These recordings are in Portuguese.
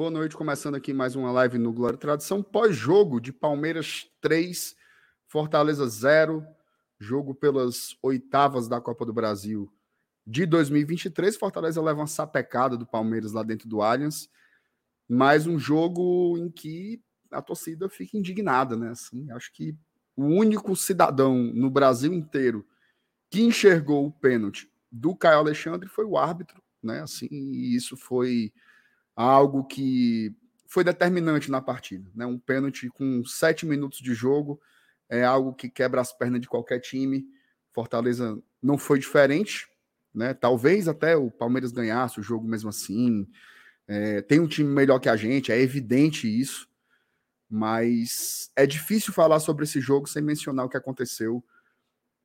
boa noite. Começando aqui mais uma live no Glória Tradição, pós-jogo de Palmeiras 3, Fortaleza 0, jogo pelas oitavas da Copa do Brasil de 2023. Fortaleza leva uma sapecada do Palmeiras lá dentro do Allianz, mais um jogo em que a torcida fica indignada, né? Assim, acho que o único cidadão no Brasil inteiro que enxergou o pênalti do Caio Alexandre foi o árbitro, né? Assim, e isso foi algo que foi determinante na partida, né? Um pênalti com sete minutos de jogo é algo que quebra as pernas de qualquer time. Fortaleza não foi diferente, né? Talvez até o Palmeiras ganhasse o jogo mesmo assim. É, tem um time melhor que a gente, é evidente isso, mas é difícil falar sobre esse jogo sem mencionar o que aconteceu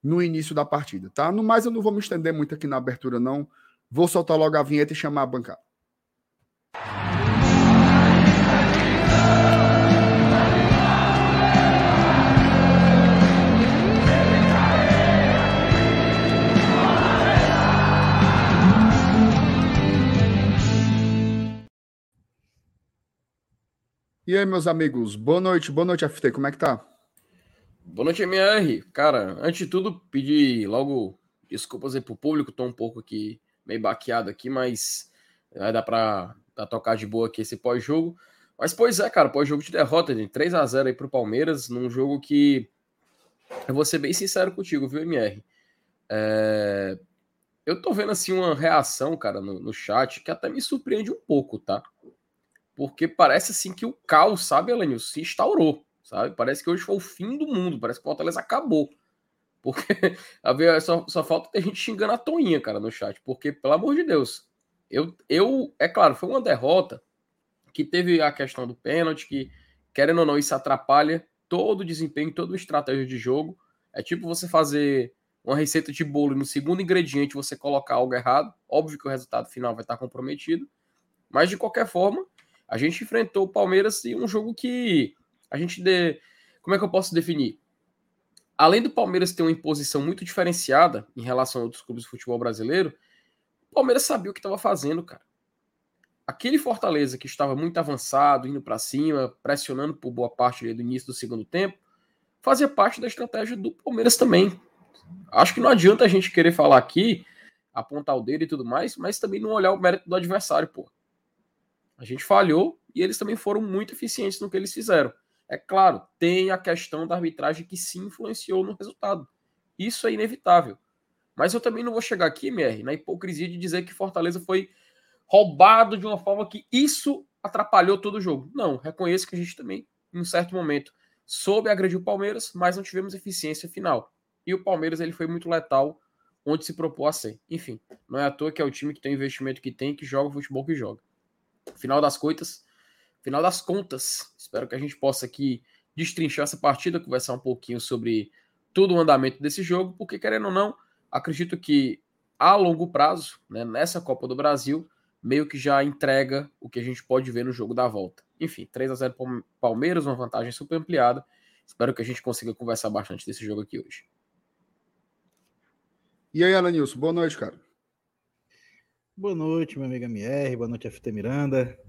no início da partida, tá? No mais, eu não vou me estender muito aqui na abertura, não. Vou soltar logo a vinheta e chamar a bancada. E aí, meus amigos, boa noite, boa noite, FT, como é que tá? Boa noite, MR. Cara, antes de tudo, pedir logo desculpas aí pro público, tô um pouco aqui meio baqueado aqui, mas vai dar pra, pra tocar de boa aqui esse pós-jogo. Mas, pois é, cara, pós-jogo de derrota, de 3 a 0 aí pro Palmeiras, num jogo que eu vou ser bem sincero contigo, viu, MR? É... Eu tô vendo, assim, uma reação, cara, no, no chat que até me surpreende um pouco, tá? Porque parece assim que o caos, sabe, Elenil, se instaurou, sabe? Parece que hoje foi o fim do mundo, parece que o Fortaleza acabou. Porque só, só falta ter gente xingando a Toinha, cara, no chat, porque, pelo amor de Deus, eu, eu, é claro, foi uma derrota que teve a questão do pênalti, que, querendo ou não, isso atrapalha todo o desempenho, toda a estratégia de jogo. É tipo você fazer uma receita de bolo e no segundo ingrediente você colocar algo errado. Óbvio que o resultado final vai estar comprometido. Mas de qualquer forma, a gente enfrentou o Palmeiras em um jogo que a gente. De... Como é que eu posso definir? Além do Palmeiras ter uma imposição muito diferenciada em relação a outros clubes de futebol brasileiro, o Palmeiras sabia o que estava fazendo, cara. Aquele Fortaleza que estava muito avançado, indo para cima, pressionando por boa parte do início do segundo tempo, fazia parte da estratégia do Palmeiras também. Acho que não adianta a gente querer falar aqui, apontar o dedo e tudo mais, mas também não olhar o mérito do adversário, pô. A gente falhou e eles também foram muito eficientes no que eles fizeram. É claro, tem a questão da arbitragem que se influenciou no resultado. Isso é inevitável. Mas eu também não vou chegar aqui, MR, na hipocrisia de dizer que Fortaleza foi roubado de uma forma que isso atrapalhou todo o jogo. Não, reconheço que a gente também, em um certo momento, soube agredir o Palmeiras, mas não tivemos eficiência final. E o Palmeiras ele foi muito letal onde se propôs a ser. Enfim, não é à toa que é o time que tem o investimento que tem, que joga o futebol que joga final das coitas, final das contas. Espero que a gente possa aqui destrinchar essa partida, conversar um pouquinho sobre todo o andamento desse jogo, porque querendo ou não, acredito que a longo prazo, né, nessa Copa do Brasil, meio que já entrega o que a gente pode ver no jogo da volta. Enfim, 3 a 0 Palmeiras, uma vantagem super ampliada. Espero que a gente consiga conversar bastante desse jogo aqui hoje. E aí, Alanilson, boa noite, cara. Boa noite, meu amigo MR, boa noite, FT Miranda,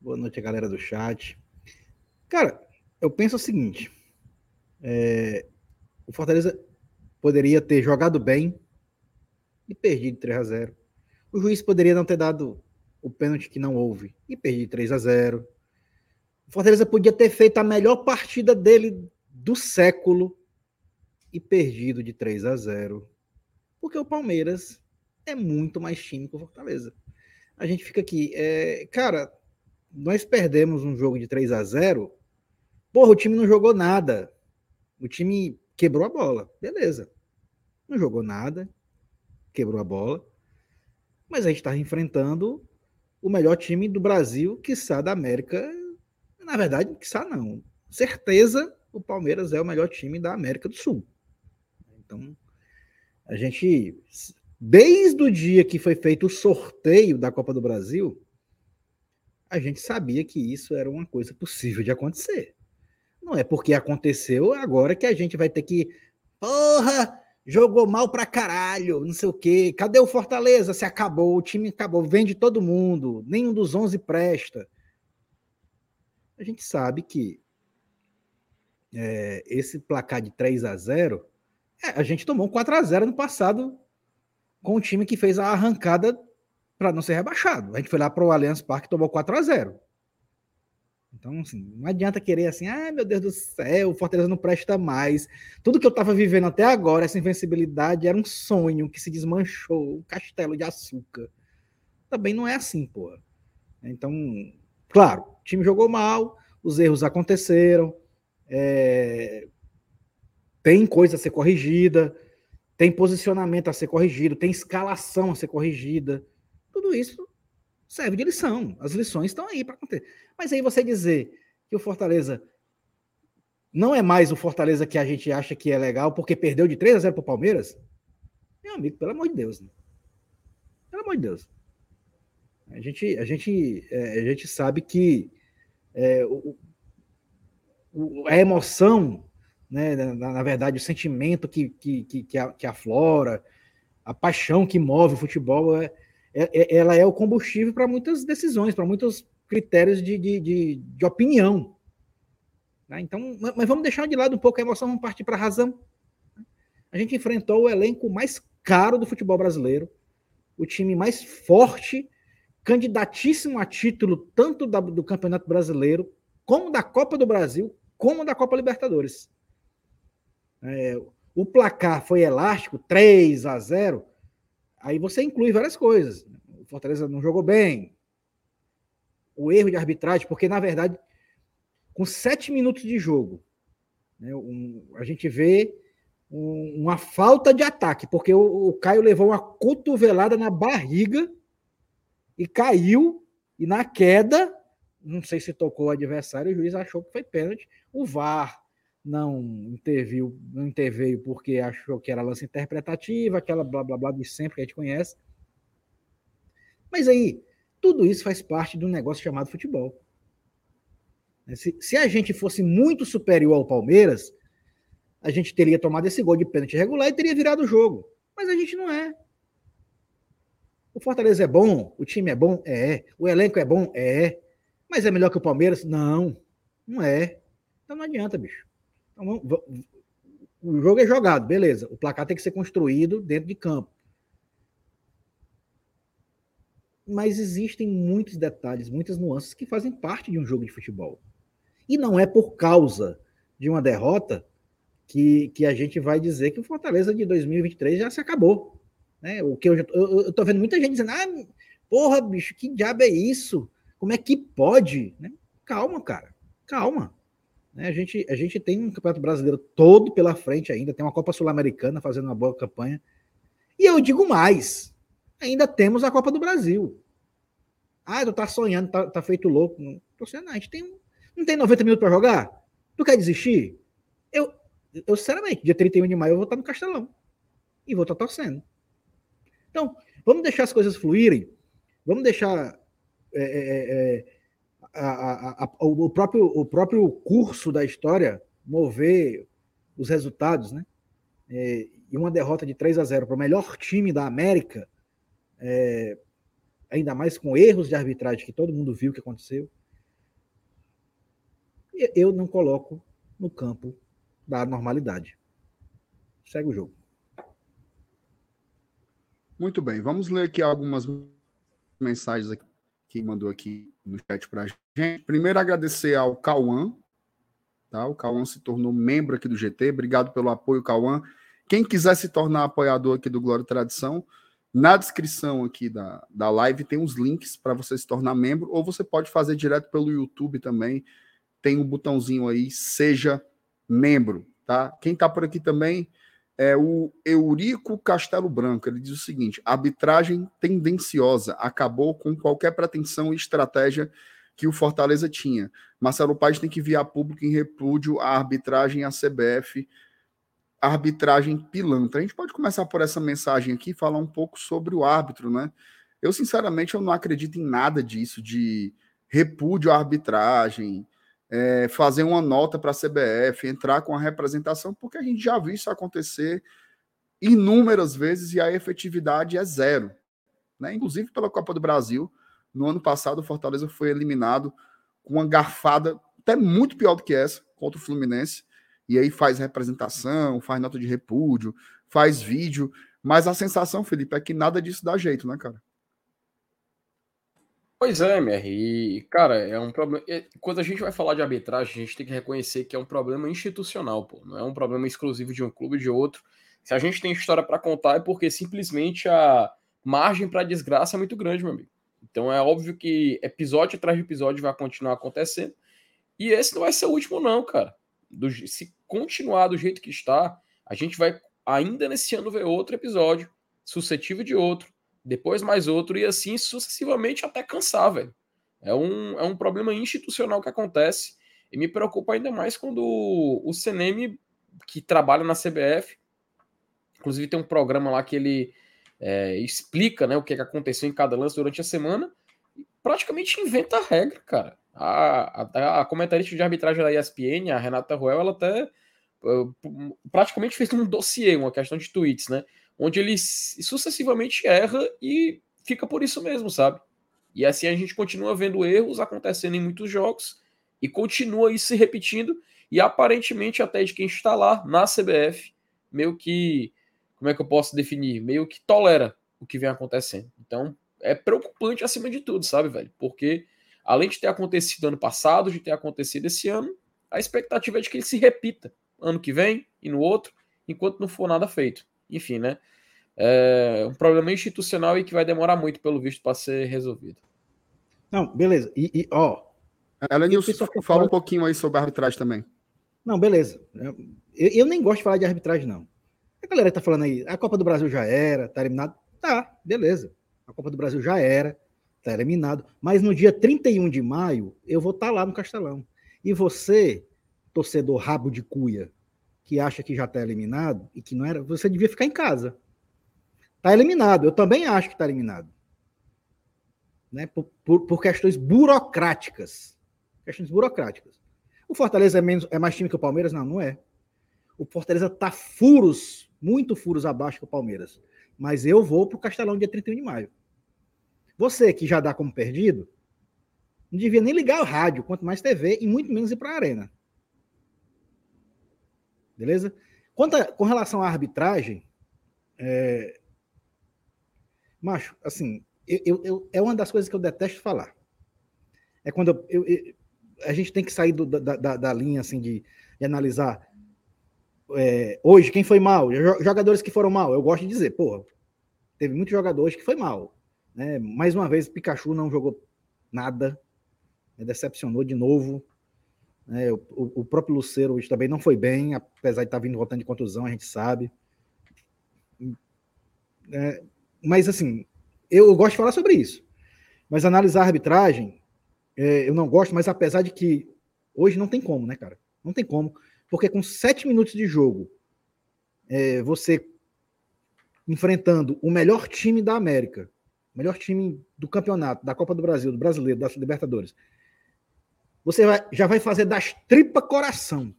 boa noite, a galera do chat. Cara, eu penso o seguinte: é, o Fortaleza poderia ter jogado bem e perdido 3 a 0 O juiz poderia não ter dado o pênalti que não houve e perdido 3 a 0 O Fortaleza podia ter feito a melhor partida dele do século e perdido de 3 a 0 Porque o Palmeiras é muito mais time que o Fortaleza. A gente fica aqui, é, cara, nós perdemos um jogo de 3 a 0 Porra, o time não jogou nada. O time quebrou a bola. Beleza. Não jogou nada. Quebrou a bola. Mas a gente está enfrentando o melhor time do Brasil, que está da América. Na verdade, que está não. Certeza o Palmeiras é o melhor time da América do Sul. Então, a gente Desde o dia que foi feito o sorteio da Copa do Brasil, a gente sabia que isso era uma coisa possível de acontecer. Não é porque aconteceu agora que a gente vai ter que Porra, jogou mal pra caralho, não sei o quê. Cadê o Fortaleza? Se acabou, o time acabou, vende todo mundo, nenhum dos 11 presta. A gente sabe que é, esse placar de 3 a 0 é, a gente tomou um 4 a 0 no passado com um time que fez a arrancada para não ser rebaixado. A gente foi lá para o Allianz Parque e tomou 4 a 0 então, assim, não adianta querer assim, ah, meu Deus do céu, o Fortaleza não presta mais. Tudo que eu estava vivendo até agora, essa invencibilidade, era um sonho que se desmanchou, um castelo de açúcar. Também não é assim, pô. Então, claro, o time jogou mal, os erros aconteceram, é... tem coisa a ser corrigida, tem posicionamento a ser corrigido, tem escalação a ser corrigida. Tudo isso serve de lição. As lições estão aí para acontecer. Mas aí você dizer que o Fortaleza não é mais o Fortaleza que a gente acha que é legal porque perdeu de 3 a 0 para o Palmeiras, meu amigo, pelo amor de Deus. Né? Pelo amor de Deus. A gente, a gente, é, a gente sabe que é, o, o, a emoção, né, na, na, verdade, o sentimento que, que, que, que aflora, a paixão que move o futebol é, é, é, ela é o combustível para muitas decisões, para muitos critérios de, de, de, de opinião. Né? Então, mas vamos deixar de lado um pouco a emoção, vamos partir para a razão. A gente enfrentou o elenco mais caro do futebol brasileiro, o time mais forte, candidatíssimo a título tanto da, do Campeonato Brasileiro, como da Copa do Brasil, como da Copa Libertadores. É, o placar foi elástico, 3 a 0 Aí você inclui várias coisas. O Fortaleza não jogou bem. O erro de arbitragem, porque na verdade, com sete minutos de jogo, né, um, a gente vê um, uma falta de ataque, porque o, o Caio levou uma cotovelada na barriga e caiu, e na queda, não sei se tocou o adversário, o juiz achou que foi pênalti. O VAR não interviu, não interveio porque achou que era lance interpretativa, aquela blá blá blá de sempre que a gente conhece. Mas aí, tudo isso faz parte de um negócio chamado futebol. Se, se a gente fosse muito superior ao Palmeiras, a gente teria tomado esse gol de pênalti regular e teria virado o jogo. Mas a gente não é. O Fortaleza é bom, o time é bom, é. O elenco é bom, é. Mas é melhor que o Palmeiras? Não, não é. Então não adianta, bicho. Então, o jogo é jogado, beleza. O placar tem que ser construído dentro de campo. Mas existem muitos detalhes, muitas nuances que fazem parte de um jogo de futebol. E não é por causa de uma derrota que, que a gente vai dizer que o Fortaleza de 2023 já se acabou. Né? O que eu, eu tô vendo muita gente dizendo, ah, porra, bicho, que diabo é isso? Como é que pode? Né? Calma, cara, calma. Né? A, gente, a gente tem um Campeonato Brasileiro todo pela frente ainda, tem uma Copa Sul-Americana fazendo uma boa campanha. E eu digo mais: ainda temos a Copa do Brasil. Ah, tu tá sonhando, tá, tá feito louco. Não tô sonhando, a gente tem, não tem 90 minutos para jogar? Tu quer desistir? Eu, eu, sinceramente, dia 31 de maio eu vou estar no Castelão. E vou estar torcendo. Então, vamos deixar as coisas fluírem. Vamos deixar é, é, é, a, a, o, próprio, o próprio curso da história mover os resultados, né? É, e uma derrota de 3 a 0 para o melhor time da América, é, ainda mais com erros de arbitragem que todo mundo viu que aconteceu, eu não coloco no campo da normalidade. Segue o jogo. Muito bem, vamos ler aqui algumas mensagens aqui que mandou aqui no chat para a gente. Primeiro, agradecer ao Cauã. Tá? O Cauã se tornou membro aqui do GT. Obrigado pelo apoio, Cauã. Quem quiser se tornar apoiador aqui do Glória e Tradição, na descrição aqui da, da live tem uns links para você se tornar membro, ou você pode fazer direto pelo YouTube também. Tem um botãozinho aí, seja membro, tá? Quem está por aqui também, é o Eurico Castelo Branco. Ele diz o seguinte: arbitragem tendenciosa acabou com qualquer pretensão e estratégia que o Fortaleza tinha. Marcelo Paz tem que vir a público em repúdio à arbitragem à CBF, arbitragem pilantra. A gente pode começar por essa mensagem aqui, falar um pouco sobre o árbitro, né? Eu, sinceramente, eu não acredito em nada disso de repúdio à arbitragem, é, fazer uma nota para a CBF, entrar com a representação, porque a gente já viu isso acontecer inúmeras vezes e a efetividade é zero. Né? Inclusive pela Copa do Brasil, no ano passado o Fortaleza foi eliminado com uma garfada até muito pior do que essa contra o Fluminense. E aí faz representação, faz nota de repúdio, faz vídeo. Mas a sensação, Felipe, é que nada disso dá jeito, né, cara? Pois é, MR. E, cara, é um problema. Quando a gente vai falar de arbitragem, a gente tem que reconhecer que é um problema institucional, pô. Não é um problema exclusivo de um clube ou de outro. Se a gente tem história para contar, é porque simplesmente a margem para desgraça é muito grande, meu amigo. Então é óbvio que episódio atrás de episódio vai continuar acontecendo. E esse não vai ser o último, não, cara. Do, se continuar do jeito que está, a gente vai ainda nesse ano ver outro episódio, suscetível de outro, depois mais outro, e assim sucessivamente até cansar, velho. É um, é um problema institucional que acontece. E me preocupa ainda mais quando o, o CNM, que trabalha na CBF, inclusive tem um programa lá que ele é, explica né, o que, é que aconteceu em cada lance durante a semana, praticamente inventa a regra, cara. A, a, a comentarista de arbitragem da ESPN, a Renata Ruel, ela até uh, praticamente fez um dossiê, uma questão de tweets, né? Onde ele sucessivamente erra e fica por isso mesmo, sabe? E assim a gente continua vendo erros acontecendo em muitos jogos e continua isso se repetindo e aparentemente até de quem está lá na CBF, meio que como é que eu posso definir? Meio que tolera o que vem acontecendo. Então, é preocupante acima de tudo, sabe, velho? Porque além de ter acontecido ano passado, de ter acontecido esse ano, a expectativa é de que ele se repita ano que vem e no outro, enquanto não for nada feito. Enfim, né? É um problema institucional e que vai demorar muito, pelo visto, para ser resolvido. Não, beleza. E, e ó. Ela fala um pouquinho aí sobre a arbitragem também. Não, beleza. Eu, eu nem gosto de falar de arbitragem, não. A galera tá falando aí, a Copa do Brasil já era, tá eliminado. Tá, beleza. A Copa do Brasil já era, tá eliminado. Mas no dia 31 de maio, eu vou estar tá lá no Castelão. E você, torcedor rabo de cuia, que acha que já tá eliminado e que não era, você devia ficar em casa. Tá eliminado. Eu também acho que tá eliminado. Né? Por, por, por questões burocráticas. Questões burocráticas. O Fortaleza é, menos, é mais time que o Palmeiras? Não, não é. O Fortaleza tá furos muito furos abaixo que o Palmeiras. Mas eu vou para o Castelão dia 31 de maio. Você que já dá como perdido, não devia nem ligar o rádio, quanto mais TV, e muito menos ir para a arena. Beleza? Quanto a, com relação à arbitragem, é... macho, assim, eu, eu, é uma das coisas que eu detesto falar. É quando eu, a gente tem que sair do, da, da, da, linha assim de, de analisar é, hoje, quem foi mal? Jogadores que foram mal, eu gosto de dizer, porra, teve muitos jogadores que foi mal. Né? Mais uma vez, Pikachu não jogou nada, né? decepcionou de novo. Né? O, o, próprio Luceiro hoje também não foi bem, apesar de estar vindo voltando de contusão, a gente sabe. É, mas assim, eu, gosto de falar sobre isso. Mas analisar a arbitragem, é, eu não gosto, mas apesar de que hoje não tem como, né, cara? Não tem como. Porque com sete minutos de jogo, é, você enfrentando o melhor time da América, melhor time do campeonato, da Copa do Brasil, do Brasileiro, da Libertadores, você vai, já vai fazer das tripas coração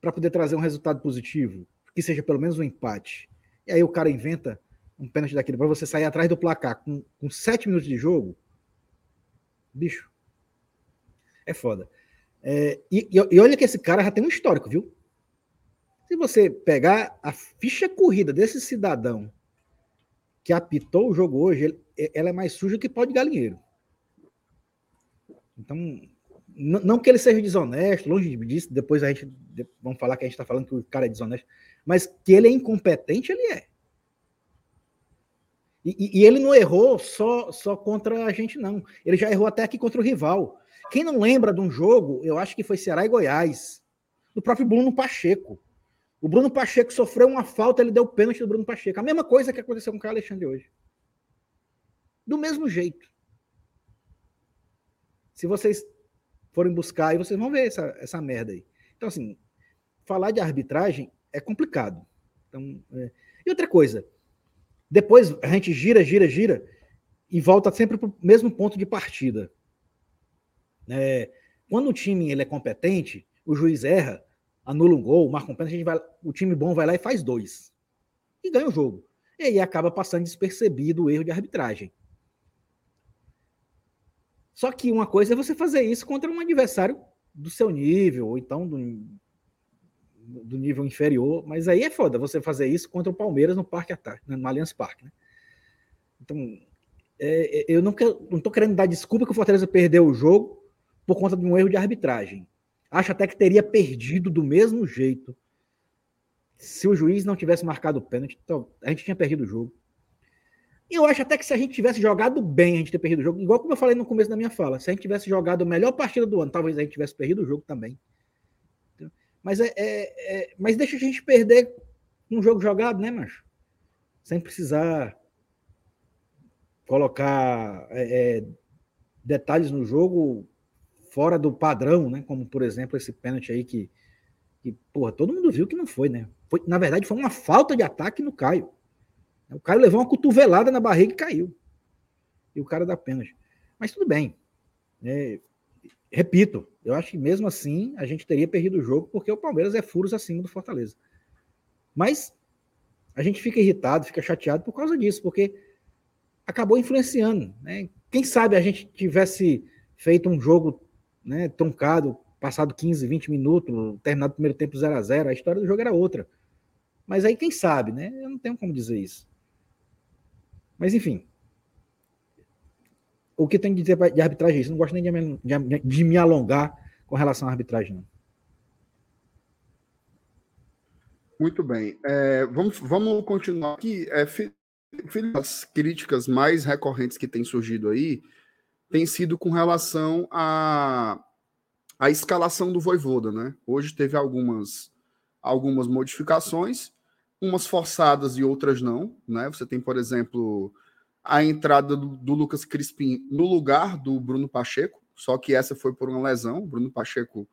para poder trazer um resultado positivo, que seja pelo menos um empate. E aí o cara inventa um pênalti daquele para você sair atrás do placar com, com sete minutos de jogo. Bicho, é foda. É, e, e, olha que esse cara já tem um histórico, viu? Se você pegar a ficha corrida desse cidadão que apitou o jogo hoje, ele, ela é mais suja que pó de galinheiro. Então, não que ele seja desonesto, longe disso, depois a gente vamos falar que a gente está falando que o cara é desonesto, mas que ele é incompetente, ele é. E, e, ele não errou só, só contra a gente, não. Ele já errou até aqui contra o rival. Quem não lembra de um jogo, eu acho que foi Ceará e Goiás, do próprio Bruno Pacheco. O Bruno Pacheco sofreu uma falta, ele deu pênalti do Bruno Pacheco. A mesma coisa que aconteceu com o Caio Alexandre hoje. Do mesmo jeito. Se vocês forem buscar, aí vocês vão ver essa, essa merda aí. Então, assim, falar de arbitragem é complicado. Então, é... E outra coisa, depois a gente gira, gira, gira e volta sempre para o mesmo ponto de partida. É, quando o time ele é competente, o juiz erra, anula um gol, marca um pênalti, a gente vai, o time bom vai lá e faz dois. E ganha o jogo. E aí acaba passando despercebido o erro de arbitragem. Só que uma coisa é você fazer isso contra um adversário do seu nível, ou então do, do nível inferior, mas aí é foda você fazer isso contra o Palmeiras no Parque Ataque, no Allianz Parque, né? Então, é, é, eu não, quero, não tô querendo dar desculpa que o Fortaleza perdeu o jogo por conta de um erro de arbitragem. Acho até que teria perdido do mesmo jeito. Se o juiz não tivesse marcado o pênalti, então, a gente tinha perdido o jogo. Eu acho até que se a gente tivesse jogado bem, a gente ter perdido o jogo, igual como eu falei no começo da minha fala, se a gente tivesse jogado a melhor partida do ano, talvez a gente tivesse perdido o jogo também. Mas, é, é, é, mas deixa a gente perder um jogo jogado, né, macho? Sem precisar colocar é, é, detalhes no jogo fora do padrão, né? Como, por exemplo, esse pênalti aí que, que porra, todo mundo viu que não foi, né? Foi, na verdade, foi uma falta de ataque no Caio. O Caio levou uma cotovelada na barriga e caiu. E o cara dá pênalti. Mas tudo bem. É, repito, eu acho que mesmo assim a gente teria perdido o jogo porque o Palmeiras é furos acima do Fortaleza. Mas a gente fica irritado, fica chateado por causa disso, porque acabou influenciando. Né? Quem sabe a gente tivesse feito um jogo né, truncado, passado 15, 20 minutos, terminado o primeiro tempo 0 a 0 a história do jogo era outra. Mas aí quem sabe, né? Eu não tenho como dizer isso. Mas enfim, o que tem que dizer de arbitragem é isso. Não gosto nem de me, de, de me alongar com relação à arbitragem, não. Muito bem. É, vamos, vamos continuar aqui. É, as críticas mais recorrentes que têm surgido aí tem sido com relação à, à escalação do Voivoda, né? Hoje teve algumas, algumas modificações, umas forçadas e outras não, né? Você tem, por exemplo, a entrada do, do, Lucas Crispim no lugar do Bruno Pacheco, só que essa foi por uma lesão. O Bruno Pacheco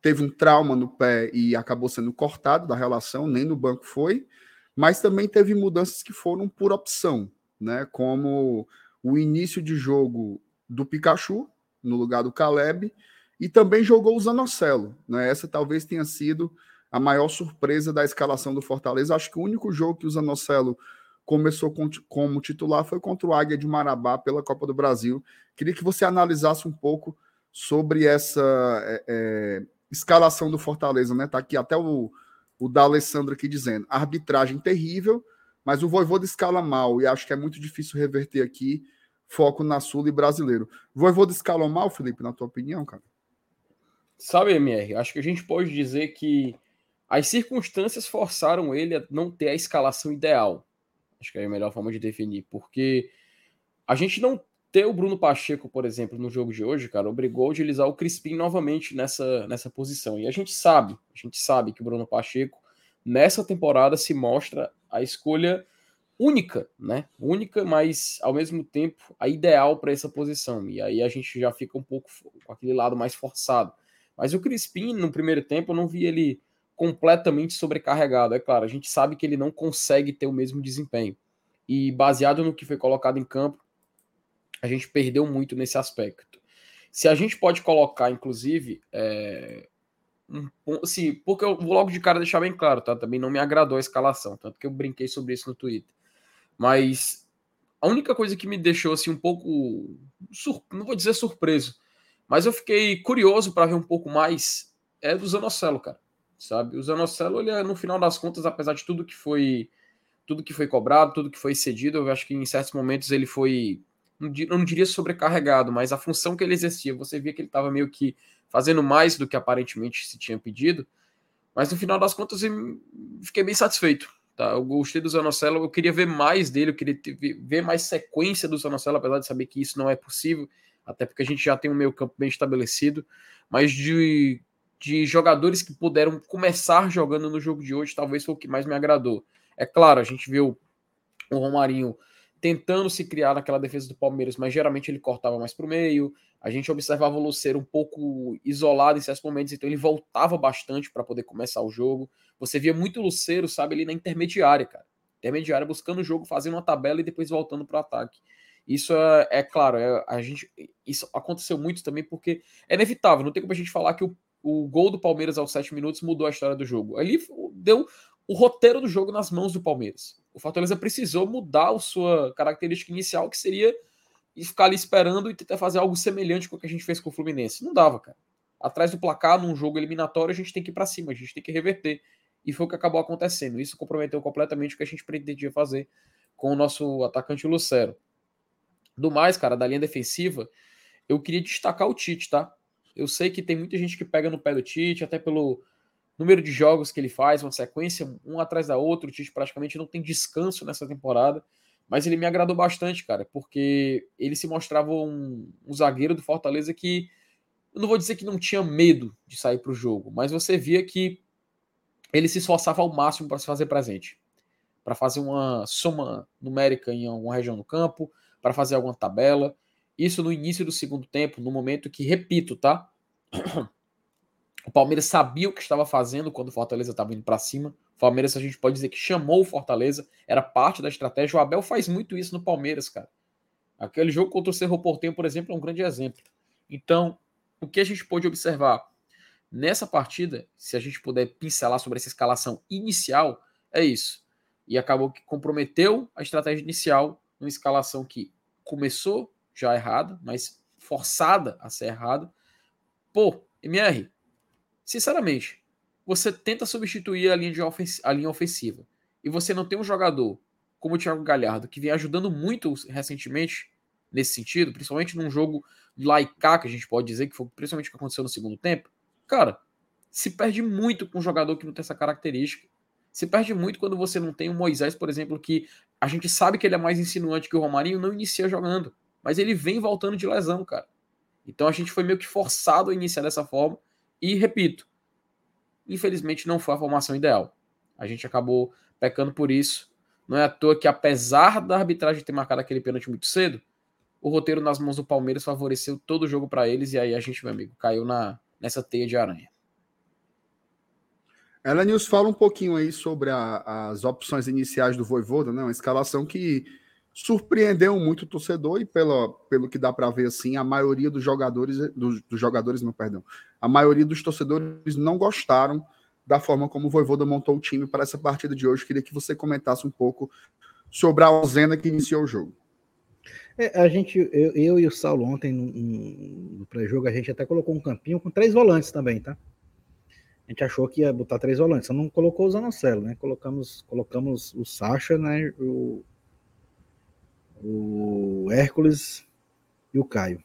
teve um trauma no pé e acabou sendo cortado da relação, nem no banco foi, mas também teve mudanças que foram por opção, né? Como o início de jogo do Pikachu no lugar do Caleb e também jogou o Zanocelo, né? Essa talvez tenha sido a maior surpresa da escalação do Fortaleza. Acho que o único jogo que o Zanocelo começou com, como titular foi contra o Águia de Marabá pela Copa do Brasil. Queria que você analisasse um pouco sobre essa é, é, escalação do Fortaleza, né? Tá aqui até o, o da Alessandro aqui dizendo: arbitragem terrível, mas o Voivoda escala mal e acho que é muito difícil reverter aqui. Foco na Sul e brasileiro. Voivoda escala mal, Felipe, na tua opinião, cara? Sabe, MR, acho que a gente pode dizer que as circunstâncias forçaram ele a não ter a escalação ideal. Acho que é a melhor forma de definir, porque a gente não ter o Bruno Pacheco, por exemplo, no jogo de hoje, cara, obrigou a utilizar o Crispim novamente nessa, nessa posição. E a gente sabe, a gente sabe que o Bruno Pacheco nessa temporada se mostra a escolha única, né? Única, mas ao mesmo tempo a ideal para essa posição. E aí a gente já fica um pouco com aquele lado mais forçado. Mas o Crispim, no primeiro tempo, eu não vi ele completamente sobrecarregado. É claro, a gente sabe que ele não consegue ter o mesmo desempenho. E baseado no que foi colocado em campo, a gente perdeu muito nesse aspecto. Se a gente pode colocar, inclusive, é, um, assim, porque eu vou logo de cara deixar bem claro, tá? Também não me agradou a escalação, tanto que eu brinquei sobre isso no Twitter. Mas a única coisa que me deixou assim um pouco, não vou dizer surpreso, mas eu fiquei curioso para ver um pouco mais é do Zanocelo, cara sabe? O Zanocelo, ele é, no final das contas, apesar de tudo que foi tudo que foi cobrado, tudo que foi cedido, eu acho que em certos momentos ele foi, não, diria sobrecarregado, mas a função que ele exercia, você via que ele estava meio que fazendo mais do que aparentemente se tinha pedido, mas no final das contas eu fiquei bem satisfeito. Tá? Eu gostei do Zanocelo, eu queria ver mais dele, eu queria ver mais sequência do Zanocelo, apesar de saber que isso não é possível, até porque a gente já tem um meio campo bem estabelecido, mas de de jogadores que puderam começar jogando no jogo de hoje, talvez foi o que mais me agradou. É claro, a gente viu o Romarinho tentando se criar naquela defesa do Palmeiras, mas geralmente ele cortava mais para o meio. A gente observava o Luceiro um pouco isolado em certos momentos, então ele voltava bastante para poder começar o jogo. Você via muito Luceiro, sabe, ali na intermediária, cara. Intermediária buscando o jogo, fazendo uma tabela e depois voltando para o ataque. Isso é, é claro, é, a gente, isso aconteceu muito também porque é inevitável, não tem como a gente falar que o, o gol do Palmeiras aos 7 minutos mudou a história do jogo. Ali deu o roteiro do jogo nas mãos do Palmeiras. O Fortaleza precisou mudar a sua característica inicial, que seria ficar ali esperando e tentar fazer algo semelhante com o que a gente fez com o Fluminense. Não dava, cara. Atrás do placar, num jogo eliminatório, a gente tem que ir para cima, a gente tem que reverter. E foi o que acabou acontecendo. Isso comprometeu completamente o que a gente pretendia fazer com o nosso atacante Lucero. Do mais, cara, da linha defensiva, eu queria destacar o Tite, tá? Eu sei que tem muita gente que pega no pé do Tite, até pelo número de jogos que ele faz, uma sequência um atrás da outra. O Tite praticamente não tem descanso nessa temporada. Mas ele me agradou bastante, cara, porque ele se mostrava um, um zagueiro do Fortaleza que eu não vou dizer que não tinha medo de sair para o jogo, mas você via que ele se esforçava ao máximo para se fazer presente, para fazer uma soma numérica em alguma região do campo, para fazer alguma tabela. Isso no início do segundo tempo, no momento que, repito, tá? O Palmeiras sabia o que estava fazendo quando o Fortaleza estava indo para cima. O Palmeiras, a gente pode dizer que chamou o Fortaleza, era parte da estratégia. O Abel faz muito isso no Palmeiras, cara. Aquele jogo contra o Cerro Portenho, por exemplo, é um grande exemplo. Então, o que a gente pôde observar nessa partida, se a gente puder pincelar sobre essa escalação inicial, é isso. E acabou que comprometeu a estratégia inicial, uma escalação que começou já errada, mas forçada a ser errada. Pô, MR, sinceramente, você tenta substituir a linha, de ofens a linha ofensiva e você não tem um jogador como o Thiago Galhardo, que vem ajudando muito recentemente nesse sentido, principalmente num jogo laicá, que a gente pode dizer que foi principalmente o que aconteceu no segundo tempo, cara, se perde muito com um jogador que não tem essa característica. Se perde muito quando você não tem o Moisés, por exemplo, que a gente sabe que ele é mais insinuante que o Romarinho, não inicia jogando. Mas ele vem voltando de lesão, cara. Então a gente foi meio que forçado a iniciar dessa forma. E repito, infelizmente não foi a formação ideal. A gente acabou pecando por isso. Não é à toa que, apesar da arbitragem ter marcado aquele pênalti muito cedo, o roteiro nas mãos do Palmeiras favoreceu todo o jogo para eles. E aí a gente, meu amigo, caiu na, nessa teia de aranha. Ela News fala um pouquinho aí sobre a, as opções iniciais do Voivoda, né? Uma escalação que surpreendeu muito o torcedor e pelo, pelo que dá para ver assim, a maioria dos jogadores, dos, dos, jogadores, não, perdão, a maioria dos torcedores não gostaram da forma como o Voivoda montou o time para essa partida de hoje. Queria que você comentasse um pouco sobre a Alzena que iniciou o jogo. É, a gente, eu, eu, e o Saulo ontem no, no pré-jogo, a gente até colocou um campinho com três volantes também, tá? A gente achou que ia botar três volantes, só não colocou o Zanocelo, né? Colocamos, colocamos o Sacha, né? O, o Hércules e o Caio.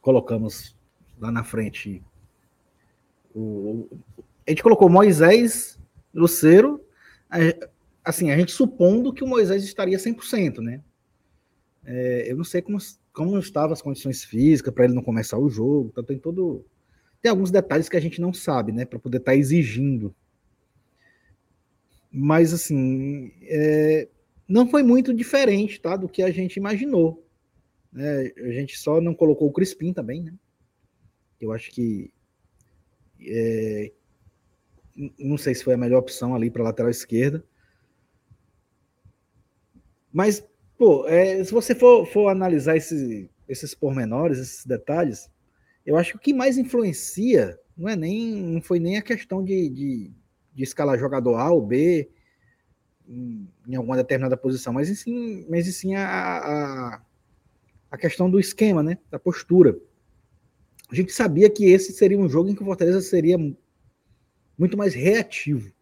Colocamos lá na frente o, a gente colocou Moisés, Luceiro, assim, a gente supondo que o Moisés estaria 100%, né? É, eu não sei como, como estavam as condições físicas para ele não começar o jogo, então tem todo tem alguns detalhes que a gente não sabe, né, para poder estar tá exigindo. Mas assim, é, não foi muito diferente, tá, do que a gente imaginou. Né? A gente só não colocou o Crispim também, né? Eu acho que é, não sei se foi a melhor opção ali para lateral esquerda. Mas, pô, é, se você for, for analisar esse, esses pormenores, esses detalhes, eu acho que o que mais influencia não é nem não foi nem a questão de, de, de escalar jogador A ou B, em, em alguma determinada posição, mas sim, mas sim a, a, a questão do esquema, né? Da postura. A gente sabia que esse seria um jogo em que o Fortaleza seria muito mais reativo.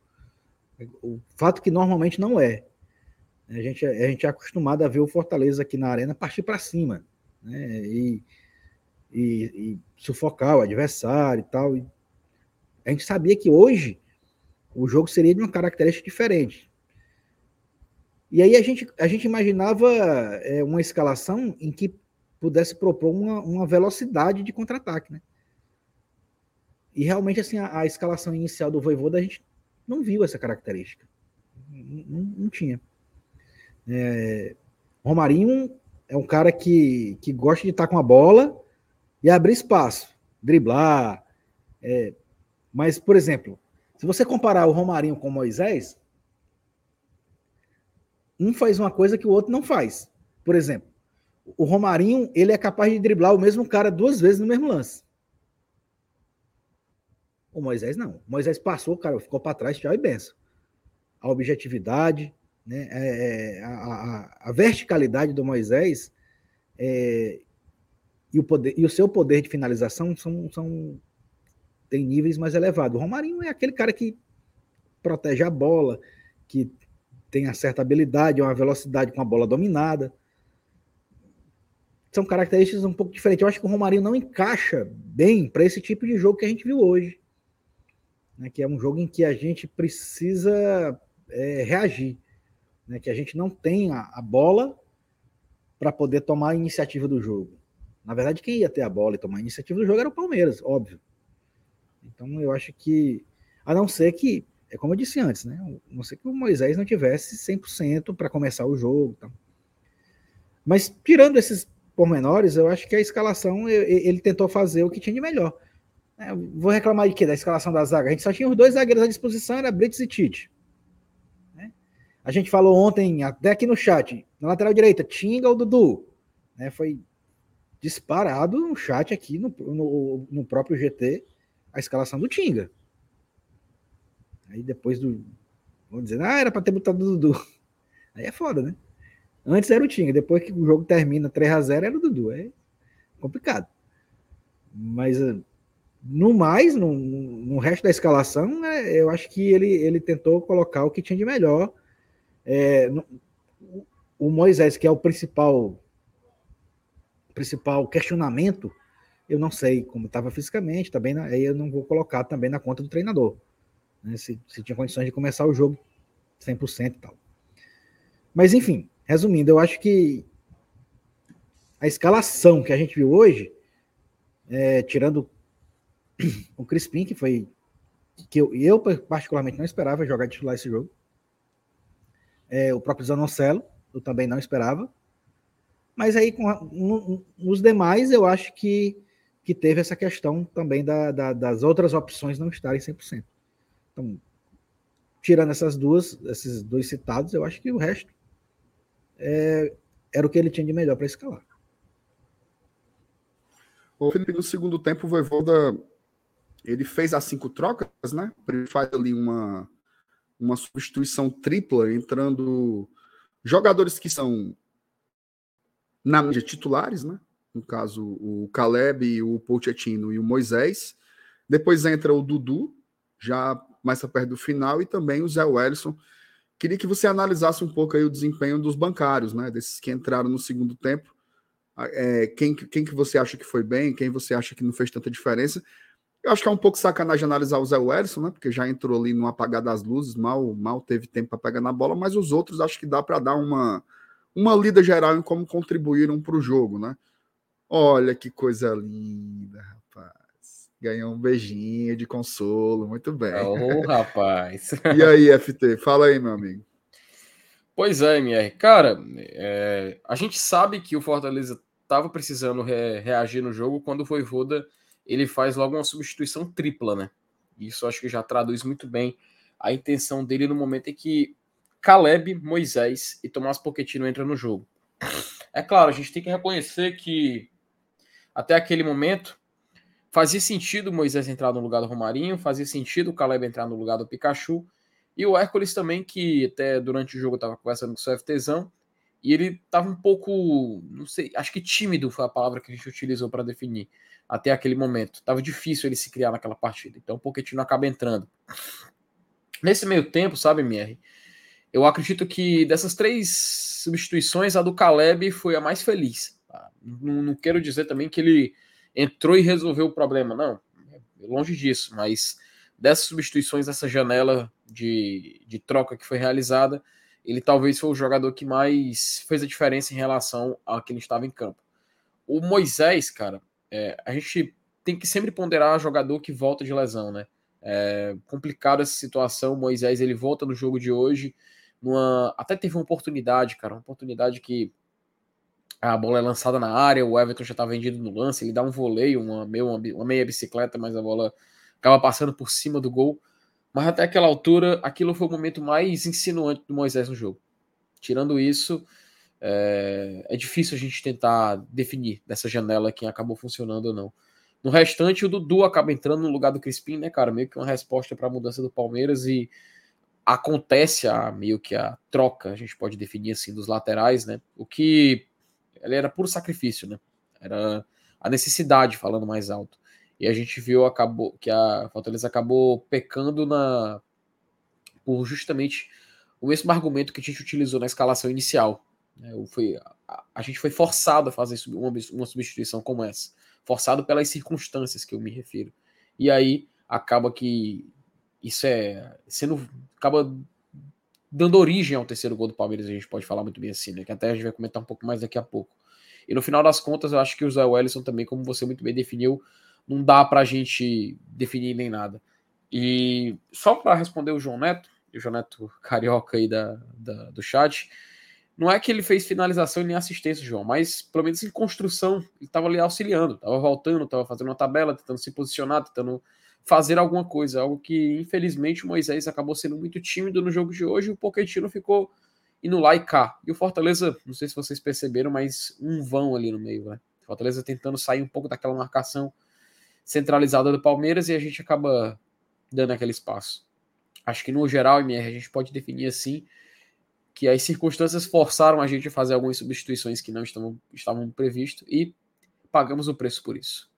O fato que normalmente não é. A gente, a gente é acostumado a ver o Fortaleza aqui na arena partir para cima. Né? E, e, e, sufocar o adversário e tal. E a gente sabia que hoje o jogo seria de uma característica diferente. E aí a gente, a gente imaginava é, uma escalação em que pudesse propor uma, uma velocidade de contra-ataque, né? E realmente, assim, a, a, escalação inicial do Voivoda, a gente não viu essa característica. Não, não tinha. É, Romarinho é um cara que, que gosta de estar com a bola e abrir espaço, driblar. É, mas, por exemplo, se você comparar o Romarinho com o Moisés, um faz uma coisa que o outro não faz. Por exemplo, o Romarinho, ele é capaz de driblar o mesmo cara duas vezes no mesmo lance. O Moisés não. O Moisés passou, cara ficou para trás, tchau e benção. A objetividade, né, é, é a, a, a, verticalidade do Moisés é, e, o poder, e o seu poder de finalização são, são tem níveis mais elevados. O Romarinho é aquele cara que protege a bola, que tem a certa habilidade, uma velocidade com a bola dominada. São características um pouco diferentes. Eu acho que o Romarinho não encaixa bem para esse tipo de jogo que a gente viu hoje. Né, que é um jogo em que a gente precisa é, reagir. Né, que a gente não tem a, a bola para poder tomar a iniciativa do jogo. Na verdade, quem ia ter a bola e tomar a iniciativa do jogo era o Palmeiras, óbvio. Então eu acho que, a não ser que, é como eu disse antes, né? Não ser que o Moisés não tivesse 100% para começar o jogo. Tá? Mas tirando esses pormenores, eu acho que a escalação ele tentou fazer o que tinha de melhor. É, vou reclamar de quê? Da escalação da zaga. A gente só tinha os dois zagueiros à disposição, era Brits e Tite. Né? A gente falou ontem, até aqui no chat, na lateral direita, Tinga ou Dudu. Né? Foi disparado no chat aqui, no, no, no próprio GT, a escalação do Tinga. Aí depois do. Vamos dizer, ah, era para ter botado o Dudu. Aí é foda, né? Antes era o Tinga, depois que o jogo termina 3 a 0 era o Dudu. É complicado. Mas eh, no mais, no, no resto da escalação, né, eu acho que ele, ele tentou colocar o que tinha de melhor. É, no, o Moisés, que é o principal principal questionamento, eu não sei como estava fisicamente, também aí eu não vou colocar também na conta do treinador. Né, se, se tinha condições de começar o jogo 100% e tal. Mas enfim, resumindo, eu acho que a escalação que a gente viu hoje, é, tirando o Crispim, que foi que eu, eu particularmente não esperava jogar titular esse jogo. É, o próprio Zanocelo, eu também não esperava. Mas aí, com a, um, os demais, eu acho que, que teve essa questão também da, da, das outras opções não estarem 100%. Então, tirando essas duas, esses dois citados, eu acho que o resto é, era o que ele tinha de melhor para escalar. O Felipe, no segundo tempo, o Voivoda ele fez as cinco trocas, né? Ele faz ali uma, uma substituição tripla, entrando jogadores que são na mídia titulares, né? No caso, o Caleb, o Pochettino e o Moisés. Depois entra o Dudu, já mais perto do final, e também o Zé Wellison. Queria que você analisasse um pouco aí o desempenho dos bancários, né? Desses que entraram no segundo tempo. É, quem, quem que você acha que foi bem, quem você acha que não fez tanta diferença. Eu acho que é um pouco sacanagem analisar o Zé Wellison, né? Porque já entrou ali no apagar das luzes, mal, mal teve tempo para pegar na bola, mas os outros acho que dá para dar uma, uma lida geral em como contribuíram para o jogo, né? Olha que coisa linda, rapaz. Ganhou um beijinho de consolo, muito bem. Ô, oh, rapaz. e aí, FT? Fala aí, meu amigo. Pois é, MR. Cara, é, a gente sabe que o Fortaleza estava precisando re reagir no jogo quando o Voivoda ele faz logo uma substituição tripla, né? Isso acho que já traduz muito bem a intenção dele no momento em que Caleb, Moisés e Tomás Pochettino entram no jogo. É claro, a gente tem que reconhecer que até aquele momento fazia sentido Moisés entrar no lugar do Romarinho, fazia sentido o Caleb entrar no lugar do Pikachu e o Hércules também, que até durante o jogo estava conversando com o seu FTzão, e ele estava um pouco, não sei, acho que tímido foi a palavra que a gente utilizou para definir até aquele momento. Tava difícil ele se criar naquela partida. Então o Pochettino acaba entrando. Nesse meio tempo, sabe, MR? Eu acredito que dessas três substituições, a do Caleb foi a mais feliz. Tá? Não, não, quero dizer também que ele entrou e resolveu o problema, não. Longe disso, mas dessas substituições, essa janela de, de troca que foi realizada, ele talvez foi o jogador que mais fez a diferença em relação a quem estava em campo. O Moisés, cara, é, a gente tem que sempre ponderar jogador que volta de lesão, né? É complicado essa situação. O Moisés ele volta no jogo de hoje. Numa... Até teve uma oportunidade, cara, uma oportunidade que a bola é lançada na área, o Everton já tá vendido no lance, ele dá um voleio, uma, meio, uma meia bicicleta, mas a bola acaba passando por cima do gol. Mas até aquela altura, aquilo foi o momento mais insinuante do Moisés no jogo. Tirando isso, é, é difícil a gente tentar definir dessa janela quem acabou funcionando ou não. No restante, o Dudu acaba entrando no lugar do Crispim, né, cara? Meio que uma resposta para a mudança do Palmeiras e acontece a meio que a troca, a gente pode definir assim, dos laterais, né? O que ele era puro sacrifício, né? Era a necessidade, falando mais alto. E a gente viu acabou que a Fortaleza acabou pecando na por justamente o mesmo argumento que a gente utilizou na escalação inicial. Né? Foi, a, a, gente foi forçado a fazer uma, uma substituição como essa, forçado pelas circunstâncias que eu me refiro. E aí acaba que isso é sendo acaba dando origem ao terceiro gol do Palmeiras, a gente pode falar muito bem assim, né? Que até a gente vai comentar um pouco mais daqui a pouco. E no final das contas, eu acho que o Zé Wellison também, como você muito bem definiu, não dá pra gente definir nem nada. E só para responder o João Neto, o João Neto carioca aí da, da, do chat, não é que ele fez finalização e nem assistência, João, mas pelo menos em construção, ele estava ali auxiliando, estava voltando, estava fazendo uma tabela, tentando se posicionar, tentando fazer alguma coisa, algo que infelizmente o Moisés acabou sendo muito tímido no jogo de hoje e o Pochettino ficou indo lá e cá. E o Fortaleza, não sei se vocês perceberam, mas um vão ali no meio, né? Fortaleza tentando sair um pouco daquela marcação centralizada do Palmeiras e a gente acaba dando aquele espaço. Acho que no geral, MR, a gente pode definir assim que as circunstâncias forçaram a gente a fazer algumas substituições que não estavam, estavam previstas e pagamos o preço por isso.